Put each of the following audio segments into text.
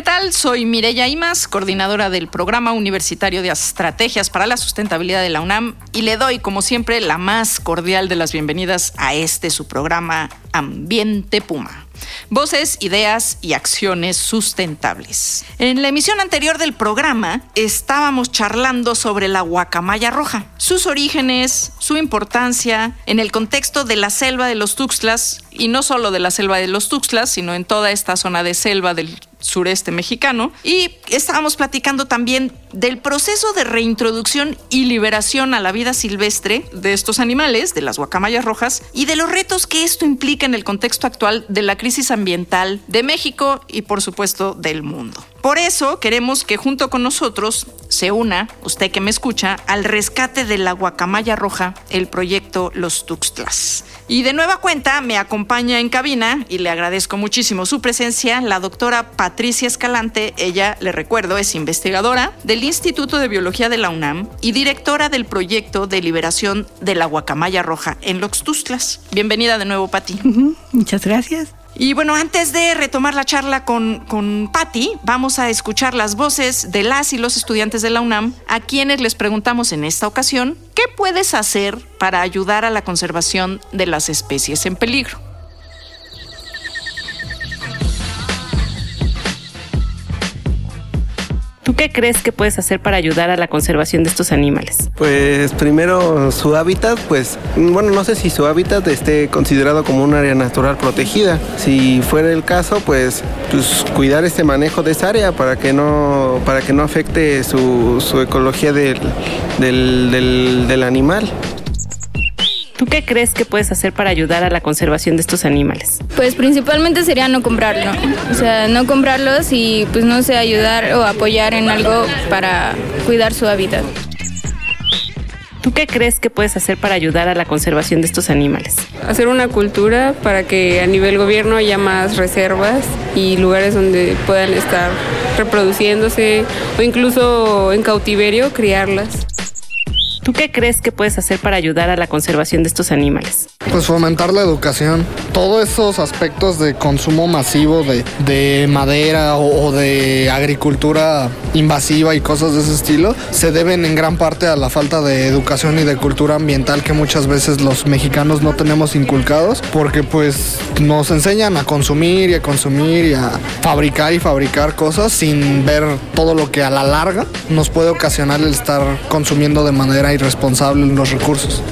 ¿Qué tal? Soy Mireya Imas, coordinadora del Programa Universitario de Estrategias para la Sustentabilidad de la UNAM y le doy, como siempre, la más cordial de las bienvenidas a este su programa Ambiente Puma. Voces, ideas y acciones sustentables. En la emisión anterior del programa estábamos charlando sobre la guacamaya roja, sus orígenes, su importancia en el contexto de la selva de los Tuxtlas y no solo de la selva de los Tuxtlas, sino en toda esta zona de selva del sureste mexicano. Y estábamos platicando también del proceso de reintroducción y liberación a la vida silvestre de estos animales, de las guacamayas rojas, y de los retos que esto implica en el contexto actual de la crisis ambiental de México y por supuesto del mundo. Por eso queremos que junto con nosotros se una, usted que me escucha, al rescate de la guacamaya roja, el proyecto Los Tuxtlas. Y de nueva cuenta me acompaña en cabina y le agradezco muchísimo su presencia la doctora Patricia Escalante. Ella, le recuerdo, es investigadora del Instituto de Biología de la UNAM y directora del proyecto de liberación de la guacamaya roja en Los Tuxtlas. Bienvenida de nuevo, Pati. Muchas gracias. Y bueno, antes de retomar la charla con, con Patti, vamos a escuchar las voces de las y los estudiantes de la UNAM, a quienes les preguntamos en esta ocasión, ¿qué puedes hacer para ayudar a la conservación de las especies en peligro? ¿Tú qué crees que puedes hacer para ayudar a la conservación de estos animales? Pues primero su hábitat, pues bueno, no sé si su hábitat esté considerado como un área natural protegida. Si fuera el caso, pues, pues cuidar este manejo de esa área para que no, para que no afecte su, su ecología del, del, del, del animal. ¿Tú qué crees que puedes hacer para ayudar a la conservación de estos animales? Pues principalmente sería no comprarlo, o sea, no comprarlos y pues no sé, ayudar o apoyar en algo para cuidar su hábitat. ¿Tú qué crees que puedes hacer para ayudar a la conservación de estos animales? Hacer una cultura para que a nivel gobierno haya más reservas y lugares donde puedan estar reproduciéndose o incluso en cautiverio criarlas. ¿Tú qué crees que puedes hacer para ayudar a la conservación de estos animales? Pues fomentar la educación. Todos esos aspectos de consumo masivo de, de madera o, o, de agricultura invasiva y cosas de ese estilo se deben en gran parte a la falta de educación y de cultura ambiental que muchas veces los mexicanos no tenemos inculcados porque pues nos enseñan a consumir y a consumir y a fabricar y fabricar cosas sin ver todo lo que a la larga nos puede ocasionar el estar consumiendo de manera irresponsable los recursos.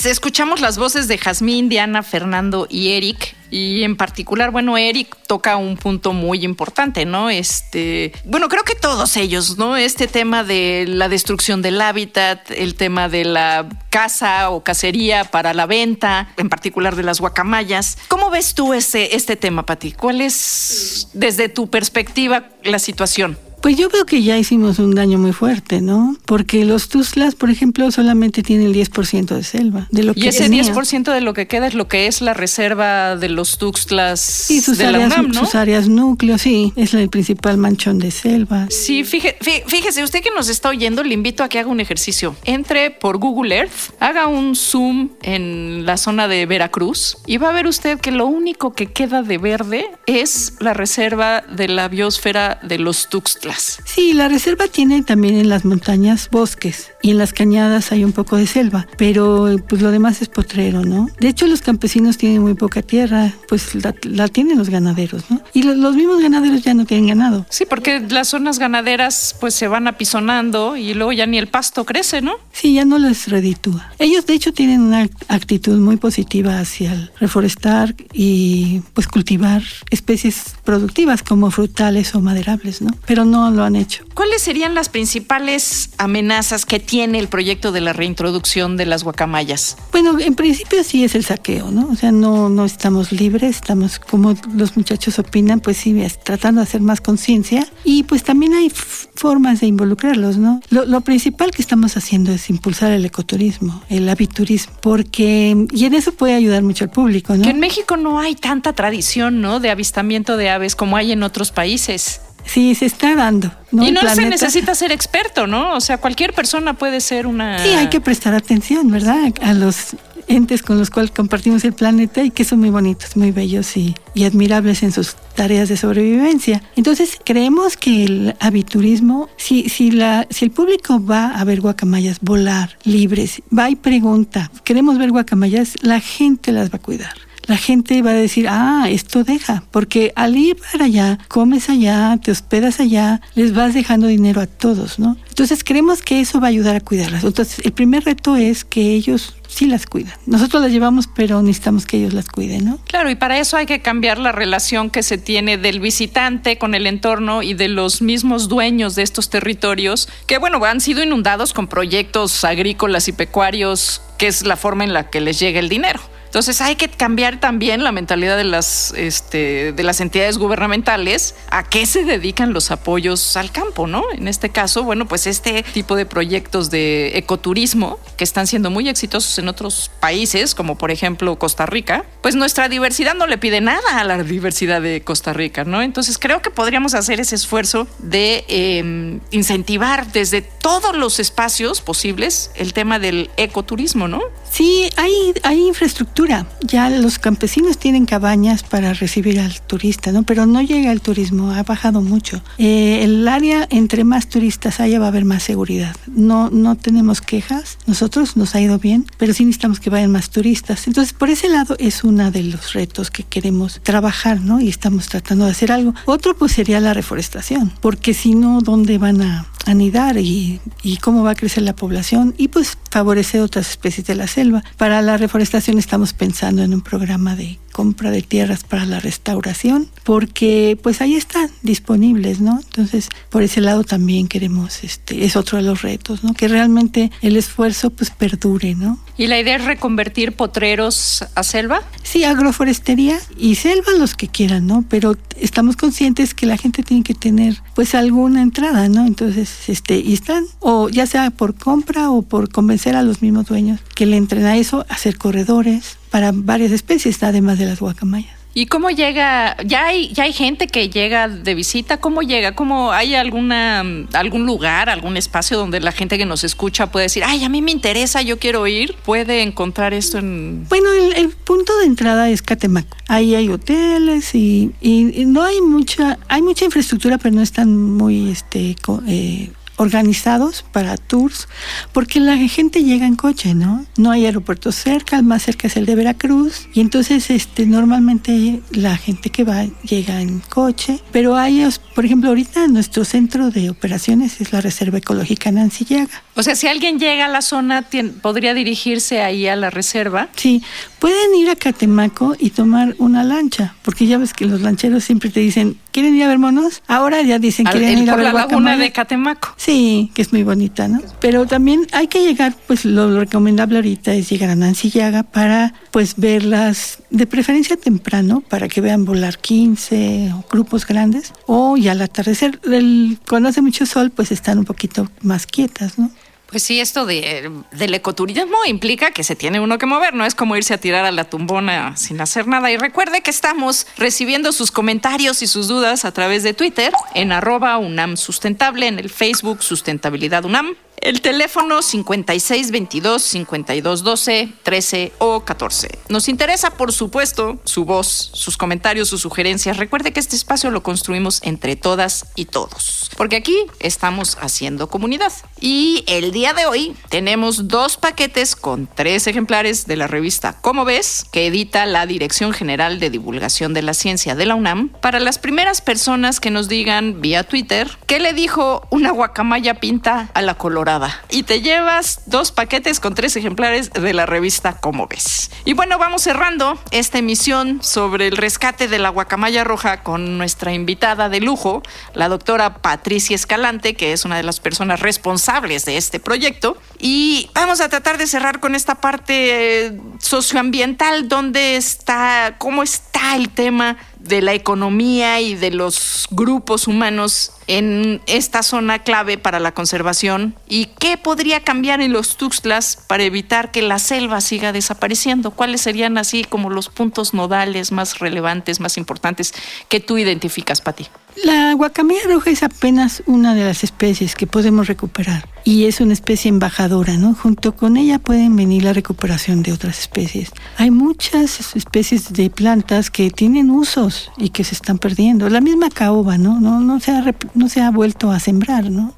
Pues escuchamos las voces de Jazmín, Diana, Fernando y Eric. Y en particular, bueno, Eric toca un punto muy importante, ¿no? Este, bueno, creo que todos ellos, ¿no? Este tema de la destrucción del hábitat, el tema de la caza o cacería para la venta, en particular de las guacamayas. ¿Cómo ves tú este, este tema, Pati? ¿Cuál es, desde tu perspectiva, la situación? Pues yo veo que ya hicimos un daño muy fuerte, ¿no? Porque los Tuzlas, por ejemplo, solamente tienen el 10% de selva. De lo que y ese tenía. 10% de lo que queda es lo que es la reserva de los Tuxtlas y sus de áreas, la UNAM, ¿no? sus áreas núcleo, sí, es el principal manchón de selva. Sí, fíjese, fíjese, usted que nos está oyendo, le invito a que haga un ejercicio. Entre por Google Earth, haga un zoom en la zona de Veracruz y va a ver usted que lo único que queda de verde es la reserva de la biosfera de los Tuxtlas. Sí, la reserva tiene también en las montañas bosques y en las cañadas hay un poco de selva, pero pues lo demás es potrero, ¿no? De hecho, los campesinos tienen muy poca tierra, pues la, la tienen los ganaderos, ¿no? Y los, los, mismos ganaderos ya no tienen ganado. Sí, porque las zonas ganaderas pues se van apisonando y luego ya ni el pasto crece, ¿no? Sí, ya no les reditúa. Ellos de hecho tienen una actitud muy positiva hacia el reforestar y pues cultivar especies productivas como frutales o maderables, ¿no? Pero no no lo han hecho. ¿Cuáles serían las principales amenazas que tiene el proyecto de la reintroducción de las guacamayas? Bueno, en principio sí es el saqueo, ¿no? O sea, no, no estamos libres, estamos, como los muchachos opinan, pues sí, tratando de hacer más conciencia. Y pues también hay formas de involucrarlos, ¿no? Lo, lo, principal que estamos haciendo es impulsar el ecoturismo, el aviturismo, porque, y en eso puede ayudar mucho al público, ¿no? Que en México no hay tanta tradición, ¿no? De avistamiento de aves como hay en otros países. Sí, se está dando. ¿no? Y no se necesita ser experto, ¿no? O sea, cualquier persona puede ser una... Sí, hay que prestar atención, ¿verdad? A los entes con los cuales compartimos el planeta y que son muy bonitos, muy bellos y, y, admirables en sus tareas de sobrevivencia. Entonces, creemos que el aviturismo, si, si, la, si el público va a ver guacamayas volar libres, va y pregunta, queremos ver guacamayas, la gente las va a cuidar la gente va a decir, ah, esto deja, porque al ir para allá, comes allá, te hospedas allá, les vas dejando dinero a todos, ¿no? Entonces creemos que eso va a ayudar a cuidarlas. Entonces el primer reto es que ellos sí las cuidan. Nosotros las llevamos, pero necesitamos que ellos las cuiden, ¿no? Claro, y para eso hay que cambiar la relación que se tiene del visitante con el entorno y de los mismos dueños de estos territorios, que bueno, han sido inundados con proyectos agrícolas y pecuarios, que es la forma en la que les llega el dinero. Entonces hay que cambiar también la mentalidad de las, este, de las entidades gubernamentales a qué se dedican los apoyos al campo, ¿no? En este caso, bueno, pues este tipo de proyectos de ecoturismo que están siendo muy exitosos en otros países, como por ejemplo Costa Rica, pues nuestra diversidad no le pide nada a la diversidad de Costa Rica, ¿no? Entonces creo que podríamos hacer ese esfuerzo de eh, incentivar desde todos los espacios posibles el tema del ecoturismo, ¿no? Sí, hay, hay infraestructura. Ya los campesinos tienen cabañas para recibir al turista, ¿no? Pero no llega el turismo, ha bajado mucho. Eh, el área, entre más turistas haya, va a haber más seguridad. No, no tenemos quejas. Nosotros nos ha ido bien, pero sí necesitamos que vayan más turistas. Entonces, por ese lado es uno de los retos que queremos trabajar, ¿no? Y estamos tratando de hacer algo. Otro, pues, sería la reforestación, porque si no, ¿dónde van a anidar y, y, cómo va a crecer la población y pues favorecer otras especies de la selva. Para la reforestación estamos pensando en un programa de compra de tierras para la restauración, porque pues ahí están disponibles, ¿no? Entonces, por ese lado también queremos, este, es otro de los retos, ¿no? Que realmente el esfuerzo pues perdure, ¿no? ¿Y la idea es reconvertir potreros a selva? Sí, agroforestería y selva los que quieran, ¿no? Pero estamos conscientes que la gente tiene que tener pues alguna entrada, ¿no? Entonces, este, y están, o ya sea por compra o por convencer a los mismos dueños que le entren a eso, hacer corredores, para varias especies, además de las guacamayas. ¿Y cómo llega? Ya hay, ya hay gente que llega de visita. ¿Cómo llega? ¿Cómo hay alguna algún lugar, algún espacio donde la gente que nos escucha puede decir, ay, a mí me interesa, yo quiero ir? ¿Puede encontrar esto en...? Bueno, el, el punto de entrada es Catemaco. Ahí hay hoteles y, y, y, no hay mucha, hay mucha infraestructura, pero no están muy, este, eh, organizados para tours, porque la gente llega en coche, ¿no? No hay aeropuerto cerca, el más cerca es el de Veracruz, y entonces este normalmente la gente que va llega en coche, pero hay, por ejemplo, ahorita nuestro centro de operaciones es la Reserva Ecológica Nancy Llaga. O sea, si alguien llega a la zona, podría dirigirse ahí a la reserva. Sí, pueden ir a Catemaco y tomar una lancha, porque ya ves que los lancheros siempre te dicen, ¿quieren ir a ver monos? Ahora ya dicen, ¿quieren ir a ver la laguna de Catemaco. Sí, que es muy bonita, ¿no? Pero también hay que llegar, pues lo recomendable ahorita es llegar a Nancy Llaga para, pues, verlas de preferencia temprano, para que vean volar 15 o grupos grandes, o ya al atardecer. El, cuando hace mucho sol, pues están un poquito más quietas, ¿no? Pues sí, esto de, del ecoturismo implica que se tiene uno que mover, no es como irse a tirar a la tumbona sin hacer nada. Y recuerde que estamos recibiendo sus comentarios y sus dudas a través de Twitter en arroba UNAM Sustentable, en el Facebook Sustentabilidad UNAM, el teléfono 5622-5212-13 o 14. Nos interesa, por supuesto, su voz, sus comentarios, sus sugerencias. Recuerde que este espacio lo construimos entre todas y todos, porque aquí estamos haciendo comunidad. Y el día de hoy tenemos dos paquetes con tres ejemplares de la revista Cómo ves, que edita la Dirección General de Divulgación de la Ciencia de la UNAM, para las primeras personas que nos digan vía Twitter qué le dijo una guacamaya pinta a la colorada Y te llevas dos paquetes con tres ejemplares de la revista Como ves. Y bueno, vamos cerrando esta emisión sobre el rescate de la guacamaya roja con nuestra invitada de lujo, la doctora Patricia Escalante, que es una de las personas responsables de este proyecto. Y vamos a tratar de cerrar con esta parte eh, socioambiental, donde está, cómo está el tema de la economía y de los grupos humanos en esta zona clave para la conservación y qué podría cambiar en los Tuxtlas para evitar que la selva siga desapareciendo. ¿Cuáles serían así como los puntos nodales más relevantes, más importantes que tú identificas, Pati? La guacamaya roja es apenas una de las especies que podemos recuperar y es una especie embajadora, ¿no? Junto con ella pueden venir la recuperación de otras especies. Hay muchas especies de plantas que tienen usos y que se están perdiendo. La misma caoba, ¿no? No, no, se, ha, no se ha vuelto a sembrar, ¿no?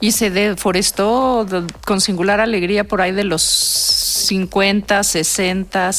Y se deforestó con singular alegría por ahí de los 50, 60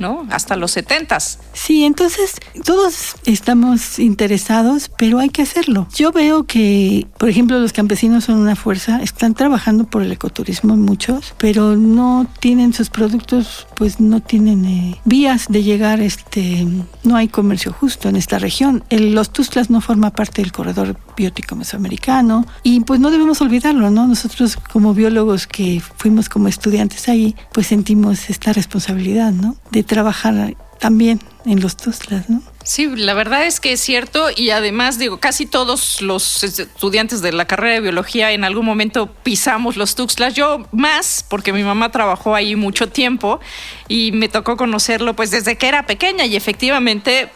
¿no? Hasta los setentas. Sí, entonces todos estamos interesados, pero hay que hacerlo. Yo veo que, por ejemplo, los campesinos son una fuerza, están trabajando por el ecoturismo muchos, pero no tienen sus productos, pues no tienen eh, vías de llegar, este, no hay comercio justo en esta región. los Tuzlas no forma parte del corredor biótico mesoamericano y pues no debemos olvidarlo, ¿no? Nosotros como biólogos que fuimos como estudiantes ahí, pues sentimos esta responsabilidad, ¿no? De trabajar también en los Tuzlas, ¿no? Sí, la verdad es que es cierto y además digo, casi todos los estudiantes de la carrera de biología en algún momento pisamos los Tuxtlas, yo más porque mi mamá trabajó ahí mucho tiempo y me tocó conocerlo pues desde que era pequeña y efectivamente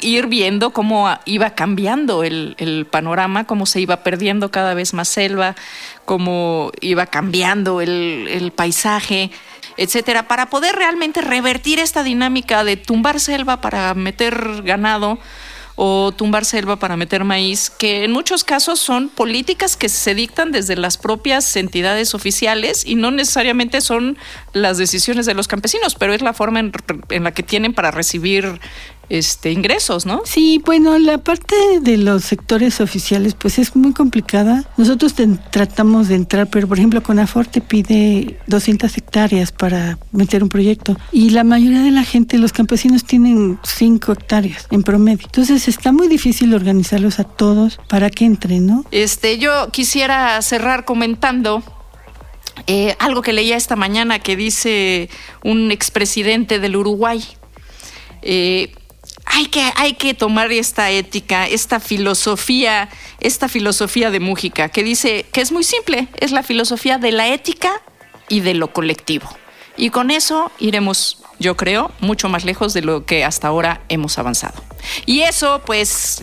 ir viendo cómo iba cambiando el, panorama, cómo se iba perdiendo cada vez más selva, cómo iba cambiando el paisaje etcétera, para poder realmente revertir esta dinámica de tumbar selva para meter ganado o tumbar selva para meter maíz, que en muchos casos son políticas que se dictan desde las propias entidades oficiales y no necesariamente son las decisiones de los campesinos, pero es la forma en, en la que tienen para recibir este, ingresos, ¿no? Sí, bueno, la parte de los sectores oficiales pues es muy complicada. Nosotros tratamos de entrar, pero por ejemplo Conafor te pide 200 hectáreas para meter un proyecto y la mayoría de la gente, los campesinos tienen 5 hectáreas en promedio. Entonces está muy difícil organizarlos a todos para que entren, ¿no? Este, yo quisiera cerrar comentando eh, algo que leía esta mañana que dice un expresidente del Uruguay. Eh, hay que, hay que tomar esta ética, esta filosofía, esta filosofía de Mújica, que dice que es muy simple, es la filosofía de la ética y de lo colectivo. Y con eso iremos, yo creo, mucho más lejos de lo que hasta ahora hemos avanzado. Y eso, pues,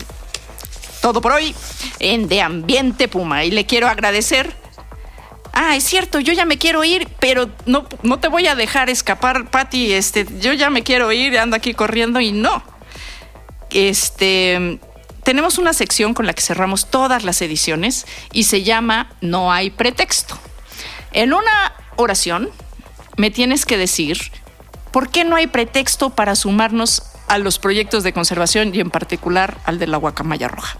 todo por hoy en De Ambiente Puma. Y le quiero agradecer. Ah, es cierto, yo ya me quiero ir, pero no, no te voy a dejar escapar, Patti. Este, yo ya me quiero ir, ando aquí corriendo y no este, tenemos una sección con la que cerramos todas las ediciones y se llama No hay pretexto. En una oración me tienes que decir por qué no hay pretexto para sumarnos a los proyectos de conservación y en particular al de la guacamaya roja.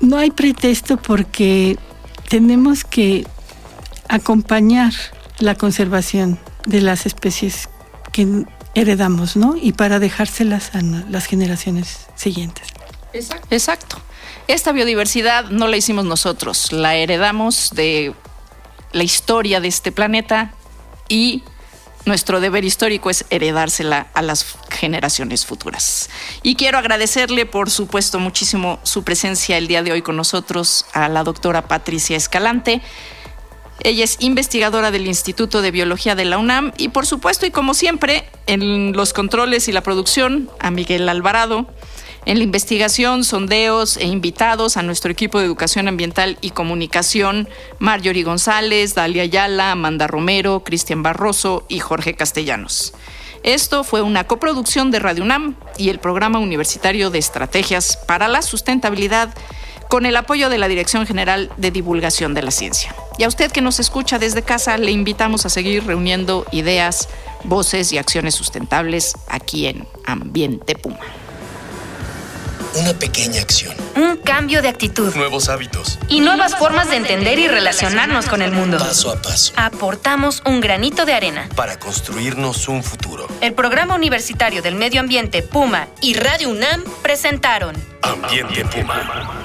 No hay pretexto porque tenemos que acompañar la conservación de las especies que heredamos, ¿no? Y para dejárselas a las generaciones siguientes. Exacto. Esta biodiversidad no la hicimos nosotros, la heredamos de la historia de este planeta y nuestro deber histórico es heredársela a las generaciones futuras. Y quiero agradecerle, por supuesto, muchísimo su presencia el día de hoy con nosotros a la doctora Patricia Escalante. Ella es investigadora del Instituto de Biología de la UNAM y por supuesto y como siempre en los controles y la producción a Miguel Alvarado, en la investigación, sondeos e invitados a nuestro equipo de educación ambiental y comunicación, Marjorie González, Dalia Ayala, Amanda Romero, Cristian Barroso y Jorge Castellanos. Esto fue una coproducción de Radio UNAM y el Programa Universitario de Estrategias para la Sustentabilidad con el apoyo de la Dirección General de Divulgación de la Ciencia. Y a usted que nos escucha desde casa, le invitamos a seguir reuniendo ideas, voces y acciones sustentables aquí en Ambiente Puma. Una pequeña acción. Un cambio de actitud. Nuevos hábitos. Y nuevas formas de entender y relacionarnos con el mundo. Paso a paso. Aportamos un granito de arena. Para construirnos un futuro. El Programa Universitario del Medio Ambiente Puma y Radio UNAM presentaron Ambiente Puma.